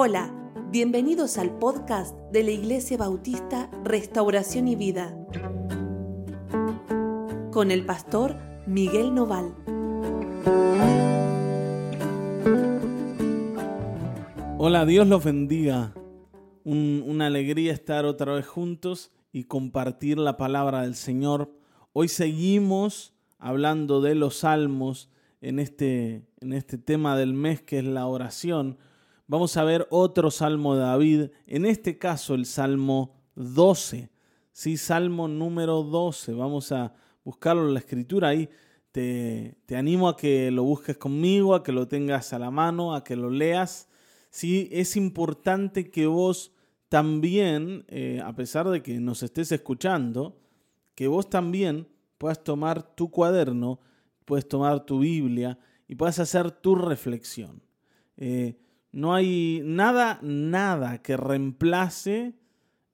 Hola, bienvenidos al podcast de la Iglesia Bautista Restauración y Vida con el pastor Miguel Noval. Hola, Dios los bendiga. una alegría estar otra vez juntos y compartir la palabra del Señor. Hoy seguimos hablando de los salmos en este, en este tema del mes que es la oración. Vamos a ver otro salmo de David, en este caso el salmo 12. Sí, salmo número 12. Vamos a buscarlo en la escritura ahí. Te, te, animo a que lo busques conmigo, a que lo tengas a la mano, a que lo leas. Sí, es importante que vos también, eh, a pesar de que nos estés escuchando, que vos también puedas tomar tu cuaderno puedes tomar tu Biblia y puedes hacer tu reflexión. Eh, no hay nada, nada que reemplace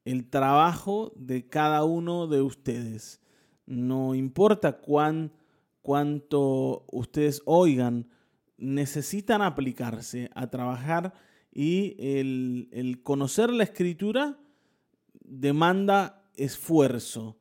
el trabajo de cada uno de ustedes. No importa cuán, cuánto ustedes oigan, necesitan aplicarse a trabajar y el, el conocer la escritura demanda esfuerzo.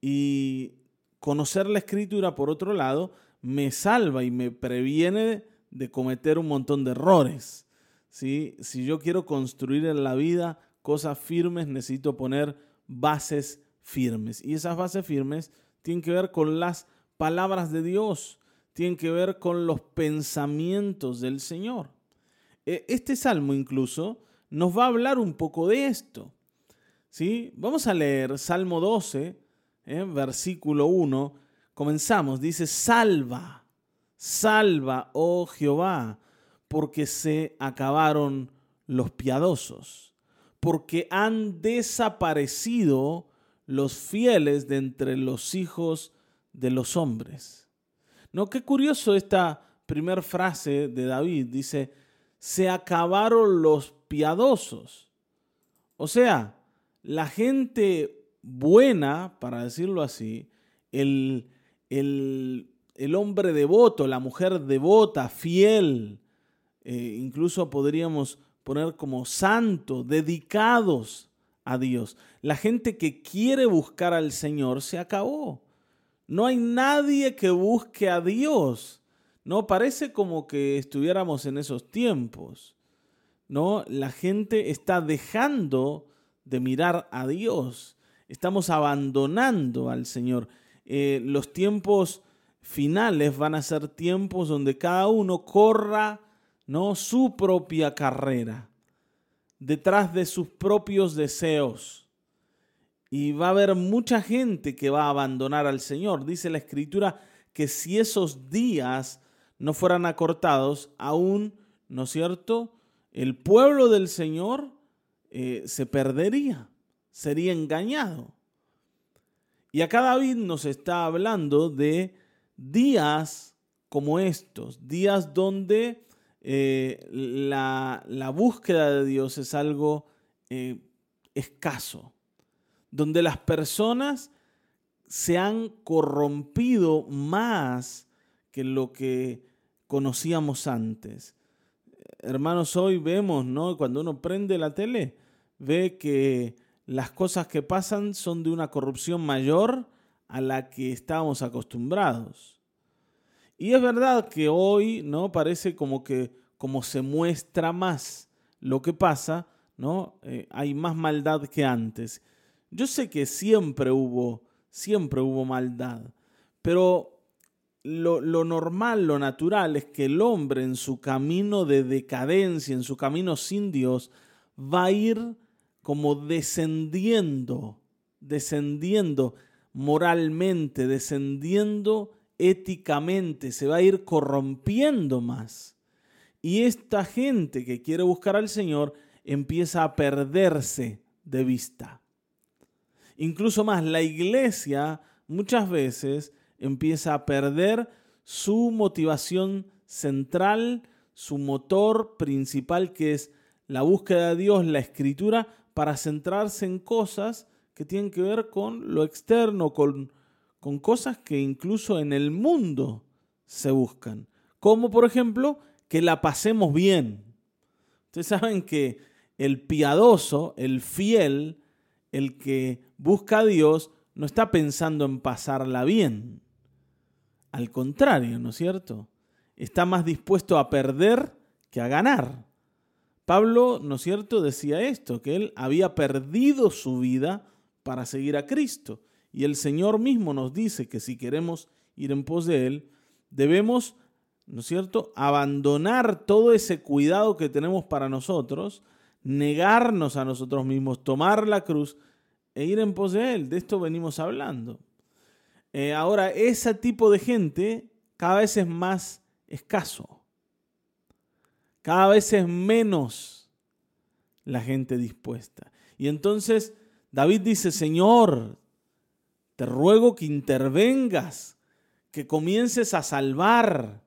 Y conocer la escritura, por otro lado, me salva y me previene de cometer un montón de errores. Si yo quiero construir en la vida cosas firmes, necesito poner bases firmes. Y esas bases firmes tienen que ver con las palabras de Dios, tienen que ver con los pensamientos del Señor. E, este salmo incluso nos va a hablar un poco de esto. ¿sí? Vamos a leer Salmo 12, ¿eh? versículo 1 Comenzamos, dice, salva, salva, oh Jehová, porque se acabaron los piadosos, porque han desaparecido los fieles de entre los hijos de los hombres. No, qué curioso esta primera frase de David, dice, se acabaron los piadosos. O sea, la gente buena, para decirlo así, el, el, hombre devoto, la mujer devota, fiel, eh, incluso podríamos poner como santo, dedicados a Dios. La gente que quiere buscar al Señor se acabó. No hay nadie que busque a Dios. No parece como que estuviéramos en esos tiempos. No, la gente está dejando de mirar a Dios. Estamos abandonando al Señor. Eh, los tiempos finales van a ser tiempos donde cada uno corra ¿no? su propia carrera, detrás de sus propios deseos. Y va a haber mucha gente que va a abandonar al Señor. Dice la Escritura que si esos días no fueran acortados, aún, ¿no es cierto? El pueblo del Señor eh, se perdería, sería engañado. Y acá David nos está hablando de días como estos, días donde eh, la, búsqueda de Dios es algo eh, escaso, donde las personas se han corrompido más que lo que conocíamos antes. Hermanos, hoy vemos, ¿no? Cuando uno prende la tele, ve que las cosas que pasan son de una corrupción mayor a la que estábamos acostumbrados. Y es verdad que hoy, ¿no? Parece como que como se muestra más lo que pasa, ¿no? Eh, hay más maldad que antes. Yo sé que siempre hubo, siempre hubo maldad, pero lo, lo, normal, lo natural es que el hombre en su camino de decadencia, en su camino sin Dios, va a ir como descendiendo, descendiendo moralmente, descendiendo éticamente, se va a ir corrompiendo más. Y esta gente que quiere buscar al Señor empieza a perderse de vista. Incluso más, la iglesia muchas veces empieza a perder su motivación central, su motor principal, que es la búsqueda de Dios, la escritura, para centrarse en cosas que tienen que ver con lo externo, con, con cosas que incluso en el mundo se buscan. Como por ejemplo que la pasemos bien, Ustedes saben que el piadoso, el fiel, el que busca a Dios, no está pensando en pasarla bien. Al contrario, ¿no es cierto? Está más dispuesto a perder que a ganar. Pablo, ¿no es cierto?, decía esto, que él había perdido su vida para seguir a Cristo. Y el Señor mismo nos dice que si queremos ir en pos de Él, debemos, ¿no es cierto?, abandonar todo ese cuidado que tenemos para nosotros, negarnos a nosotros mismos, tomar la cruz e ir en pos de Él. De esto venimos hablando. Eh, ahora, ese tipo de gente cada vez es más escaso. Cada vez es menos la gente dispuesta. Y entonces David dice, Señor, te ruego que intervengas, que comiences a salvar,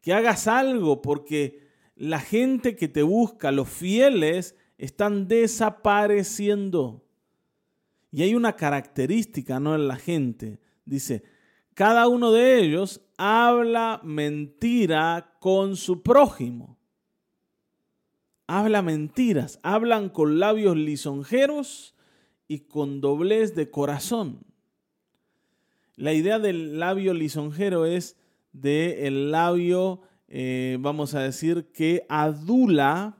que hagas algo, porque la gente que te busca, los fieles, están desapareciendo. Y hay una característica ¿no? en la gente. Dice, cada uno de ellos habla mentira con su prójimo. Habla mentiras, hablan con labios lisonjeros y con doblez de corazón. La idea del labio lisonjero es de labio, eh, vamos a decir, que adula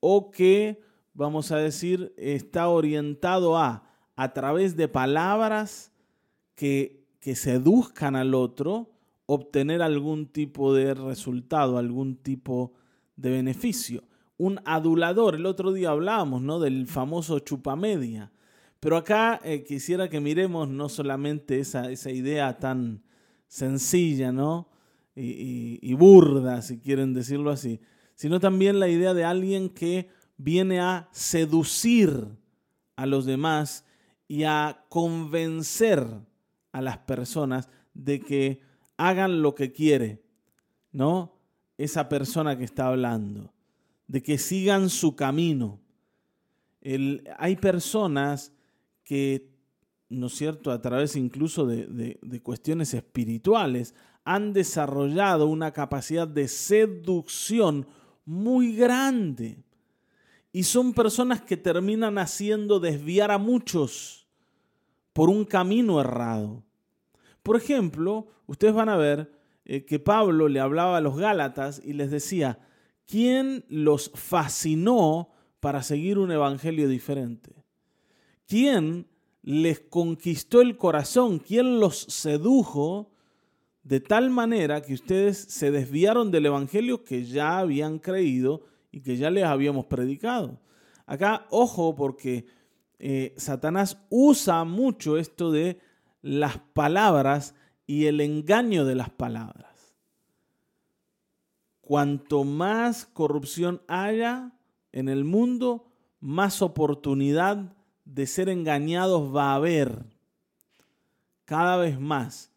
o que, vamos a decir, está orientado a, a través de palabras que, que seduzcan al otro, obtener algún tipo de resultado, algún tipo de beneficio. Un adulador, el otro día hablábamos ¿no? del famoso chupamedia. Pero acá eh, quisiera que miremos no solamente esa, esa idea tan sencilla, ¿no? Y, y, burda, si quieren decirlo así, sino también la idea de alguien que viene a seducir a los demás y a convencer a las personas de que hagan lo que quiere, ¿no? Esa persona que está hablando, de que sigan su camino. El, hay personas que, ¿no es cierto?, a través incluso de, cuestiones espirituales, han desarrollado una capacidad de seducción muy grande. Y son personas que terminan haciendo desviar a muchos por un camino errado. Por ejemplo, ustedes van a ver eh, que Pablo le hablaba a los Gálatas y les decía, ¿quién los fascinó para seguir un evangelio diferente? ¿Quién les conquistó el corazón? ¿Quién los sedujo de tal manera que ustedes se desviaron del Evangelio que ya habían creído y que ya les habíamos predicado? Acá, ojo, porque eh, Satanás usa mucho esto de las palabras y el engaño de las palabras. Cuanto más corrupción haya en el mundo, más oportunidad de ser engañados va a haber cada vez más.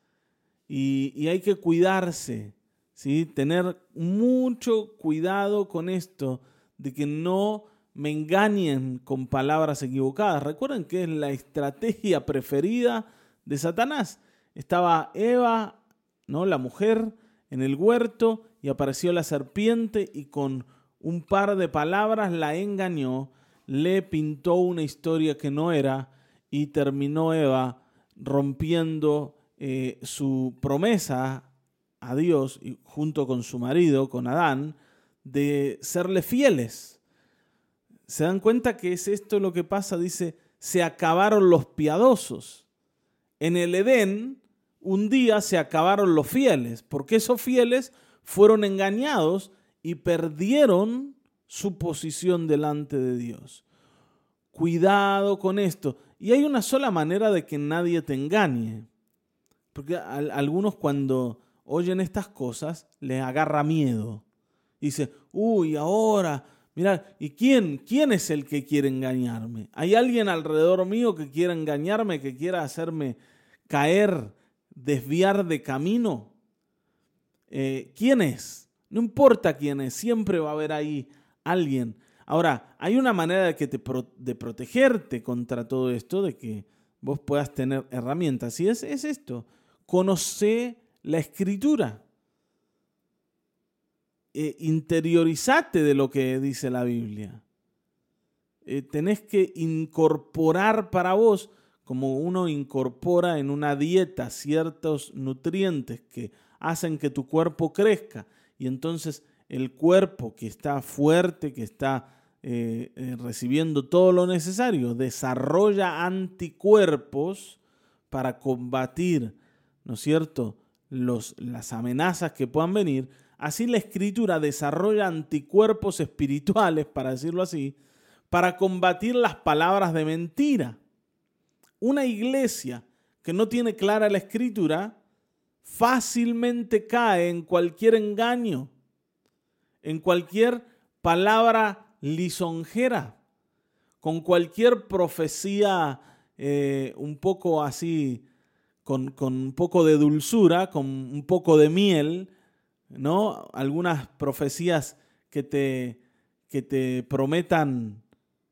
Y, hay que cuidarse, ¿sí? tener mucho cuidado con esto, de que no me engañen con palabras equivocadas. Recuerden que es la estrategia preferida de Satanás. Estaba Eva, ¿no? la mujer, en el huerto y apareció la serpiente y con un par de palabras la engañó le pintó una historia que no era y terminó Eva rompiendo eh, su promesa a Dios junto con su marido, con Adán, de serle fieles. ¿Se dan cuenta que es esto lo que pasa? Dice, se acabaron los piadosos. En el Edén, un día se acabaron los fieles, porque esos fieles fueron engañados y perdieron su posición delante de Dios. Cuidado con esto. Y hay una sola manera de que nadie te engañe. Porque algunos cuando oyen estas cosas les agarra miedo. dice, uy, ahora, mira, ¿y quién? ¿Quién es el que quiere engañarme? ¿Hay alguien alrededor mío que quiera engañarme, que quiera hacerme caer, desviar de camino? Eh, ¿Quién es? No importa quién es, siempre va a haber ahí alguien. Ahora, hay una manera de, que te de protegerte contra todo esto, de que vos puedas tener herramientas. Y es, es esto, conoce la escritura. eh, interiorizate de lo que dice la Biblia. Eh, tenés que incorporar para vos, como uno incorpora en una dieta ciertos nutrientes que hacen que tu cuerpo crezca. Y entonces el cuerpo que está fuerte, que está eh, eh, recibiendo todo lo necesario, desarrolla anticuerpos para combatir, ¿no es cierto?, Los, las amenazas que puedan venir. Así la escritura desarrolla anticuerpos espirituales, para decirlo así, para combatir las palabras de mentira. Una iglesia que no tiene clara la escritura fácilmente cae en cualquier engaño, en cualquier palabra lisonjera, con cualquier profecía eh, un poco así, con, un poco de dulzura, con un poco de miel, ¿no? Algunas profecías que te, que te prometan,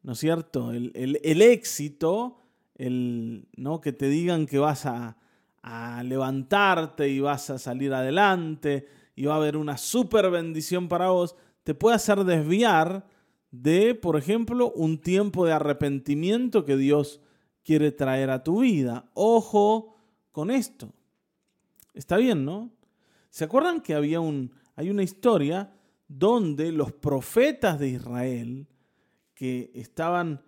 ¿no es cierto?, el, éxito, el, ¿no? que te digan que vas a, a levantarte y vas a salir adelante y va a haber una super bendición para vos, te puede hacer desviar de, por ejemplo, un tiempo de arrepentimiento que Dios quiere traer a tu vida. Ojo con esto. Está bien, ¿no? ¿Se acuerdan que había un, hay una historia donde los profetas de Israel que estaban,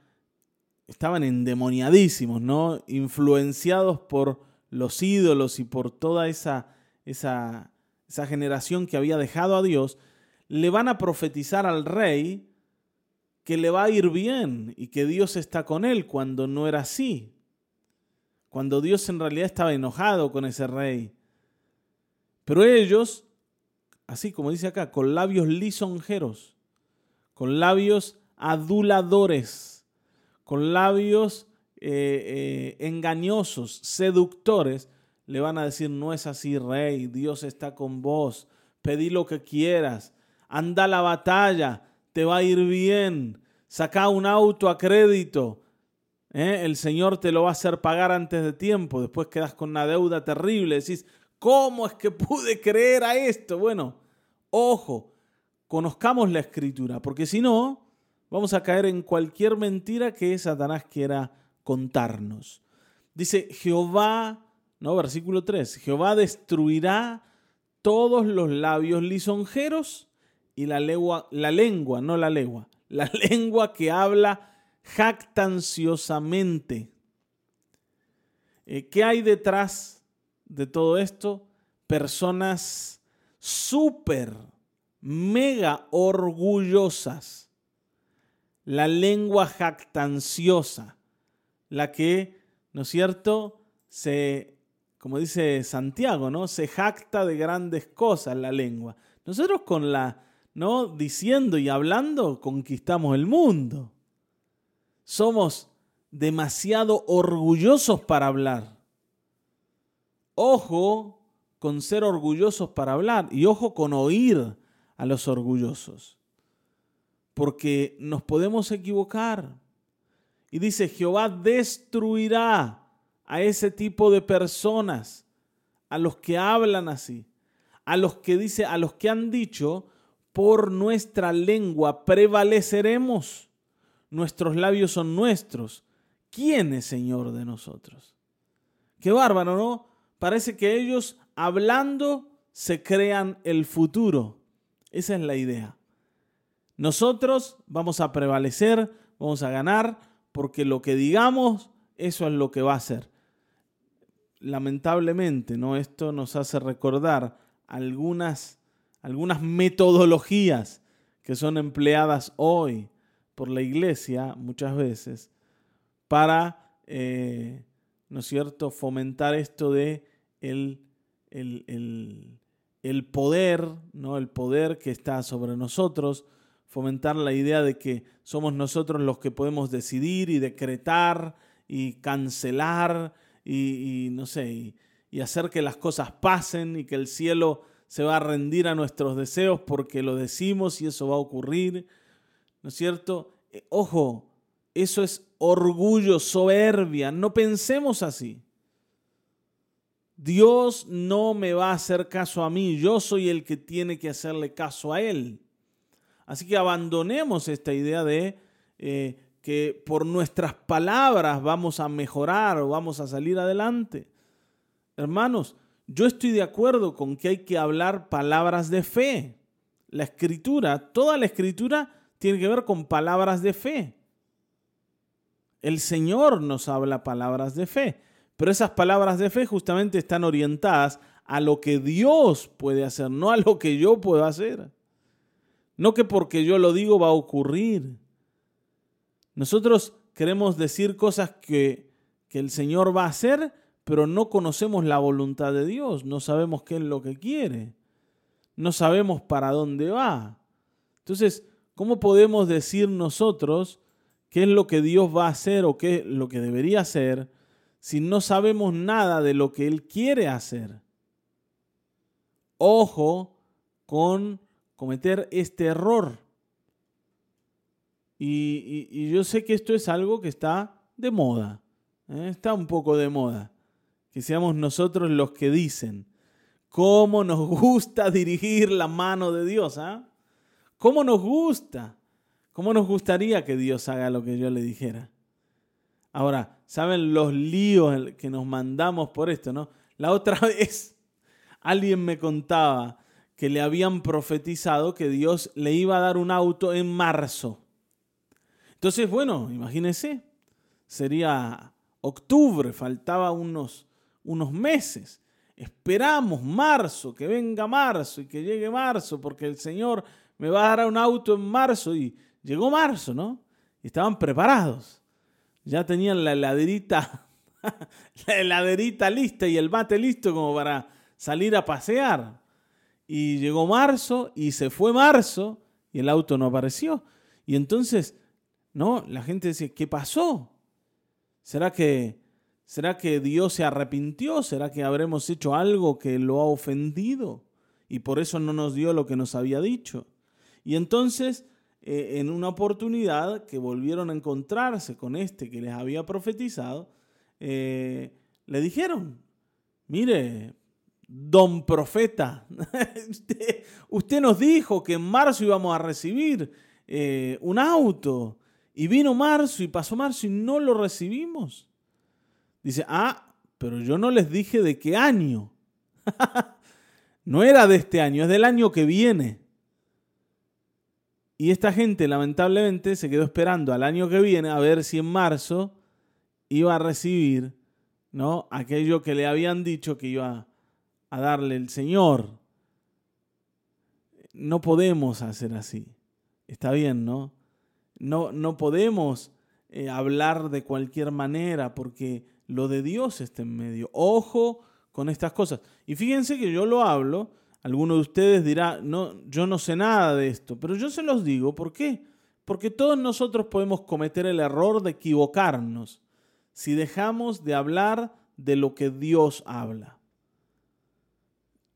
estaban endemoniadísimos, ¿no? Influenciados por los ídolos y por toda esa, esa, esa generación que había dejado a Dios, le van a profetizar al rey que le va a ir bien y que Dios está con él cuando no era así. Cuando Dios en realidad estaba enojado con ese rey. Pero ellos, así como dice acá, con labios lisonjeros, con labios aduladores, con labios eh, eh, engañosos, seductores, le van a decir, no es así, rey, Dios está con vos, pedí lo que quieras, anda la batalla, te va a ir bien. Saca un auto a crédito. ¿eh? El Señor te lo va a hacer pagar antes de tiempo. Después quedas con una deuda terrible. Decís, ¿cómo es que pude creer a esto? Bueno, ojo, conozcamos la escritura, porque si no, vamos a caer en cualquier mentira que Satanás quiera contarnos. Dice, Jehová, no, versículo 3, Jehová destruirá todos los labios lisonjeros y la lengua, no la lengua, la lengua que habla jactanciosamente. Eh, ¿Qué hay detrás de todo esto? Personas súper, mega orgullosas. La lengua jactanciosa, la que, ¿no es cierto?, se, como dice Santiago, ¿no? Se jacta de grandes cosas la lengua. Nosotros con la ¿no? Diciendo y hablando, conquistamos el mundo. Somos demasiado orgullosos para hablar. Ojo con ser orgullosos para hablar y ojo con oír a los orgullosos. Porque nos podemos equivocar. Y dice, Jehová destruirá a ese tipo de personas, a los que hablan así, a los que dice, a los que han dicho, por nuestra lengua prevaleceremos. Nuestros labios son nuestros. ¿Quién es Señor de nosotros? Qué bárbaro, ¿no? Parece que ellos hablando se crean el futuro. Esa es la idea. Nosotros vamos a prevalecer, vamos a ganar, porque lo que digamos, eso es lo que va a ser. Lamentablemente, ¿no? Esto nos hace recordar algunas algunas metodologías que son empleadas hoy por la iglesia muchas veces para, eh, ¿no es cierto?, fomentar esto de el, el, poder, ¿no? El poder que está sobre nosotros, fomentar la idea de que somos nosotros los que podemos decidir y decretar y cancelar y, no sé, y hacer que las cosas pasen y que el cielo se va a rendir a nuestros deseos porque lo decimos y eso va a ocurrir. ¿No es cierto? Eh, ojo, eso es orgullo, soberbia. No pensemos así. Dios no me va a hacer caso a mí, yo soy el que tiene que hacerle caso a Él. Así que abandonemos esta idea de eh, que por nuestras palabras vamos a mejorar o vamos a salir adelante. Hermanos, yo estoy de acuerdo con que hay que hablar palabras de fe. La escritura, toda la escritura tiene que ver con palabras de fe. El Señor nos habla palabras de fe, pero esas palabras de fe justamente están orientadas a lo que Dios puede hacer, no a lo que yo puedo hacer. No que porque yo lo digo va a ocurrir. Nosotros queremos decir cosas que, el Señor va a hacer, pero no conocemos la voluntad de Dios, no sabemos qué es lo que quiere, no sabemos para dónde va. Entonces, ¿cómo podemos decir nosotros qué es lo que Dios va a hacer o qué es lo que debería hacer si no sabemos nada de lo que Él quiere hacer? Ojo con cometer este error. Y, yo sé que esto es algo que está de moda, ¿eh? está un poco de moda que seamos nosotros los que dicen cómo nos gusta dirigir la mano de Dios. ¿ah? ¿Cómo nos gusta? ¿Cómo nos gustaría que Dios haga lo que yo le dijera? Ahora, ¿saben los líos que nos mandamos por esto? ¿no? La otra vez alguien me contaba que le habían profetizado que Dios le iba a dar un auto en marzo. Entonces, bueno, imagínense, sería octubre, faltaba unos unos meses. Esperamos marzo, que venga marzo y que llegue marzo, porque el Señor me va a dar un auto en marzo. Y llegó marzo, ¿no? Y estaban preparados. Ya tenían la heladerita, la heladerita lista y el mate listo como para salir a pasear. Y llegó marzo y se fue marzo y el auto no apareció. Y entonces, no, la gente dice, ¿qué pasó? ¿Será que ¿Será que Dios se arrepintió? ¿Será que habremos hecho algo que lo ha ofendido? Y por eso no nos dio lo que nos había dicho. Y entonces, eh, en una oportunidad que volvieron a encontrarse con este que les había profetizado, eh, le dijeron, mire, don profeta, usted, nos dijo que en marzo íbamos a recibir eh, un auto. Y vino marzo y pasó marzo y no lo recibimos. Dice, ah, pero yo no les dije de qué año. no era de este año, es del año que viene. Y esta gente lamentablemente se quedó esperando al año que viene a ver si en marzo iba a recibir ¿no? aquello que le habían dicho que iba a darle el Señor. No podemos hacer así. Está bien, ¿no? No, no podemos eh, hablar de cualquier manera porque lo de Dios está en medio. Ojo con estas cosas. Y fíjense que yo lo hablo, alguno de ustedes dirá, no, yo no sé nada de esto, pero yo se los digo, ¿por qué? Porque todos nosotros podemos cometer el error de equivocarnos si dejamos de hablar de lo que Dios habla.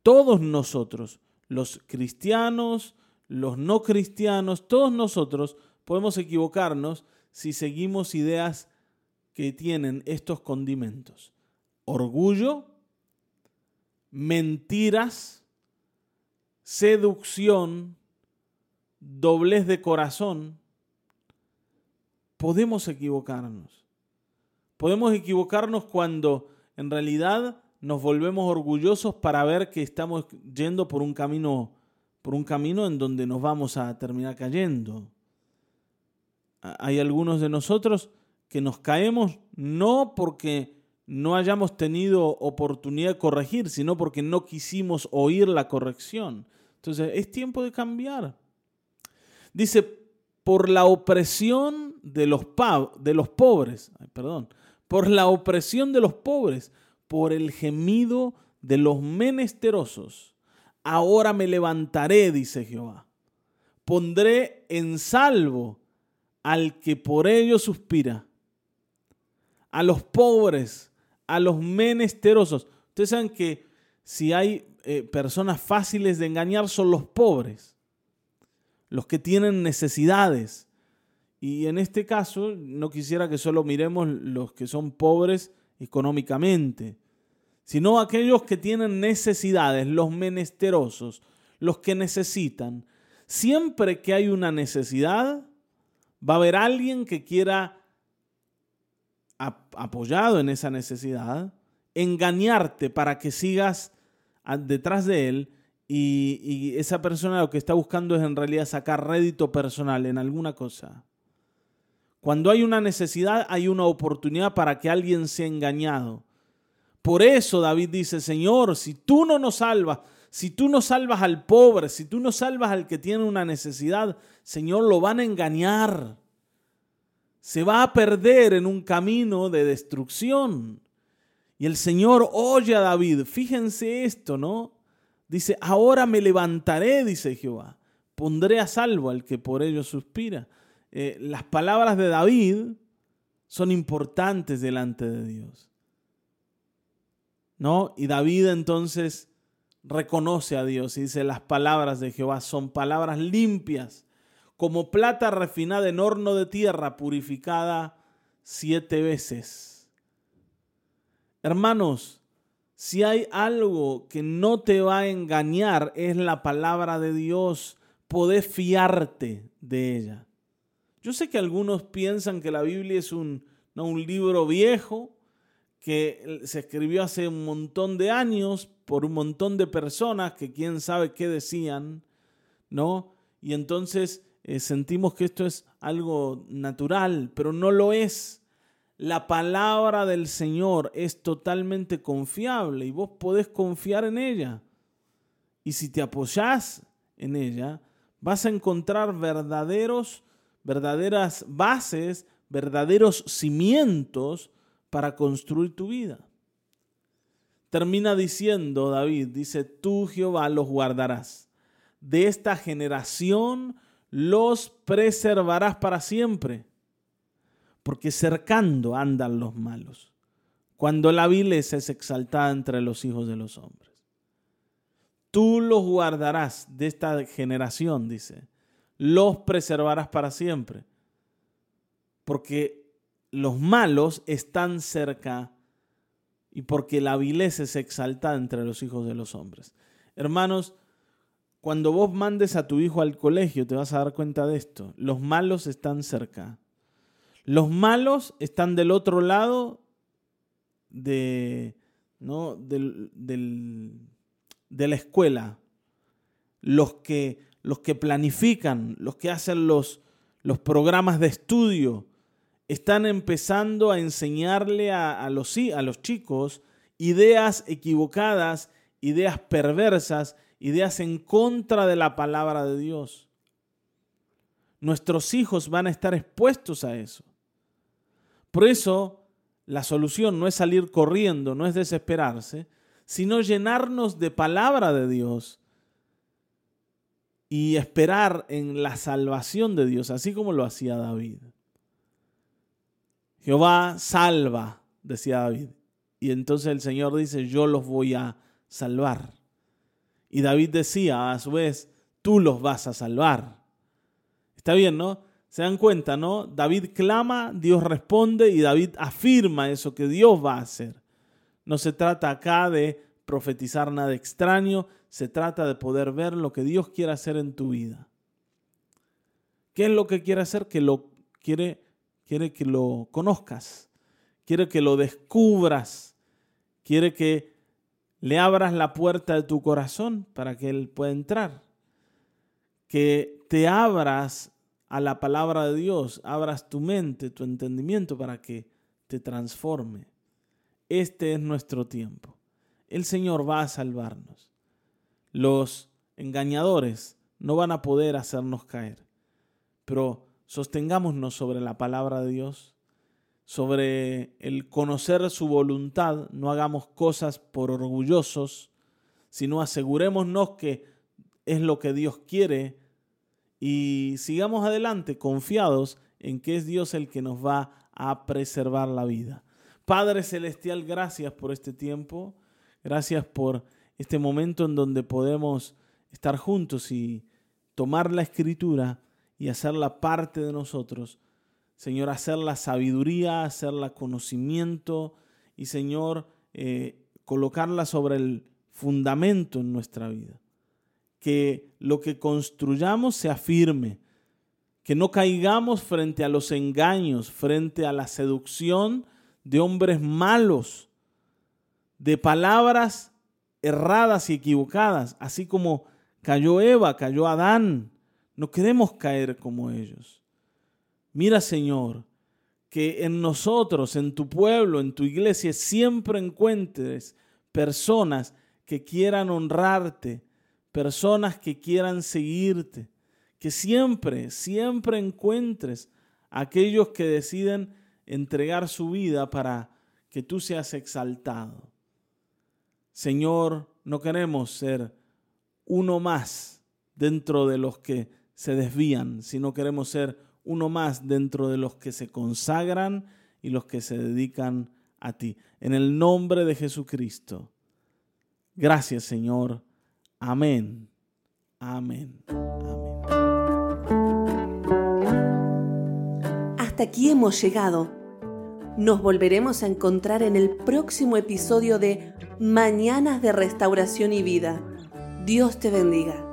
Todos nosotros, los cristianos, los no cristianos, todos nosotros podemos equivocarnos si seguimos ideas que tienen estos condimentos. Orgullo, mentiras, seducción, doblez de corazón. Podemos equivocarnos. Podemos equivocarnos cuando en realidad nos volvemos orgullosos para ver que estamos yendo por un camino por un camino en donde nos vamos a terminar cayendo. Hay algunos de nosotros que nos caemos no porque no hayamos tenido oportunidad de corregir, sino porque no quisimos oír la corrección. Entonces, es tiempo de cambiar. Dice, por la opresión de los, de los pobres, perdón, por la opresión de los pobres, por el gemido de los menesterosos, ahora me levantaré, dice Jehová. Pondré en salvo al que por ello suspira a los pobres, a los menesterosos. Ustedes saben que si hay eh, personas fáciles de engañar son los pobres, los que tienen necesidades. Y en este caso no quisiera que solo miremos los que son pobres económicamente, sino aquellos que tienen necesidades, los menesterosos, los que necesitan. Siempre que hay una necesidad, va a haber alguien que quiera, apoyado en esa necesidad, engañarte para que sigas detrás de él y, esa persona lo que está buscando es en realidad sacar rédito personal en alguna cosa. Cuando hay una necesidad, hay una oportunidad para que alguien sea engañado. Por eso David dice, Señor, si tú no nos salvas, si tú no salvas al pobre, si tú no salvas al que tiene una necesidad, Señor, lo van a engañar. Se va a perder en un camino de destrucción. Y el Señor oye a David. Fíjense esto, ¿no? Dice, ahora me levantaré, dice Jehová. Pondré a salvo al que por ello suspira. Eh, las palabras de David son importantes delante de Dios. ¿no? Y David entonces reconoce a Dios y dice, las palabras de Jehová son palabras limpias, como plata refinada en horno de tierra, purificada siete veces. Hermanos, si hay algo que no te va a engañar, es la palabra de Dios. Podés fiarte de ella. Yo sé que algunos piensan que la Biblia es un, no, un libro viejo, que se escribió hace un montón de años por un montón de personas que quién sabe qué decían, ¿no? Y entonces eh, sentimos que esto es algo natural, pero no lo es. La palabra del Señor es totalmente confiable y vos podés confiar en ella. Y si te apoyás en ella, vas a encontrar verdaderos, verdaderas bases, verdaderos cimientos para construir tu vida. Termina diciendo David, dice, tú Jehová los guardarás. De esta generación los preservarás para siempre, porque cercando andan los malos, cuando la vileza es exaltada entre los hijos de los hombres. Tú los guardarás de esta generación, dice, los preservarás para siempre, porque los malos están cerca y porque la vileza es exaltada entre los hijos de los hombres. Hermanos, cuando vos mandes a tu hijo al colegio te vas a dar cuenta de esto. Los malos están cerca. Los malos están del otro lado de, ¿no? del, de la escuela. Los que, los que planifican, los que hacen los, los programas de estudio, están empezando a enseñarle a, los, a los chicos ideas equivocadas, ideas perversas, ideas en contra de la palabra de Dios. Nuestros hijos van a estar expuestos a eso. Por eso, la solución no es salir corriendo, no es desesperarse, sino llenarnos de palabra de Dios y esperar en la salvación de Dios, así como lo hacía David. Jehová salva, decía David. Y entonces el Señor dice, yo los voy a salvar. Y David decía, a su vez, tú los vas a salvar. Está bien, ¿no? Se dan cuenta, ¿no? David clama, Dios responde y David afirma eso que Dios va a hacer. No se trata acá de profetizar nada extraño, se trata de poder ver lo que Dios quiere hacer en tu vida. ¿Qué es lo que quiere hacer? Que lo quiere quiere que lo conozcas, quiere que lo descubras, quiere que le abras la puerta de tu corazón para que Él pueda entrar, que te abras a la palabra de Dios, abras tu mente, tu entendimiento para que te transforme. Este es nuestro tiempo. El Señor va a salvarnos. Los engañadores no van a poder hacernos caer, pero sostengámonos sobre la palabra de Dios, sobre el conocer su voluntad, no hagamos cosas por orgullosos, sino asegurémonos que es lo que Dios quiere y sigamos adelante confiados en que es Dios el que nos va a preservar la vida. Padre Celestial, gracias por este tiempo, gracias por este momento en donde podemos estar juntos y tomar la escritura y hacerla parte de nosotros. Señor, hacerla sabiduría, hacerla conocimiento y Señor, eh, colocarla sobre el fundamento en nuestra vida. Que lo que construyamos sea firme, que no caigamos frente a los engaños, frente a la seducción de hombres malos, de palabras erradas y equivocadas, así como cayó Eva, cayó Adán. No queremos caer como ellos. Mira, Señor, que en nosotros, en tu pueblo, en tu iglesia, siempre encuentres personas que quieran honrarte, personas que quieran seguirte, que siempre, siempre encuentres aquellos que deciden entregar su vida para que tú seas exaltado. Señor, no queremos ser uno más dentro de los que se desvían, sino queremos ser uno más dentro de los que se consagran y los que se dedican a ti. En el nombre de Jesucristo. Gracias Señor. Amén. Amén. Amén. Hasta aquí hemos llegado. Nos volveremos a encontrar en el próximo episodio de Mañanas de Restauración y Vida. Dios te bendiga.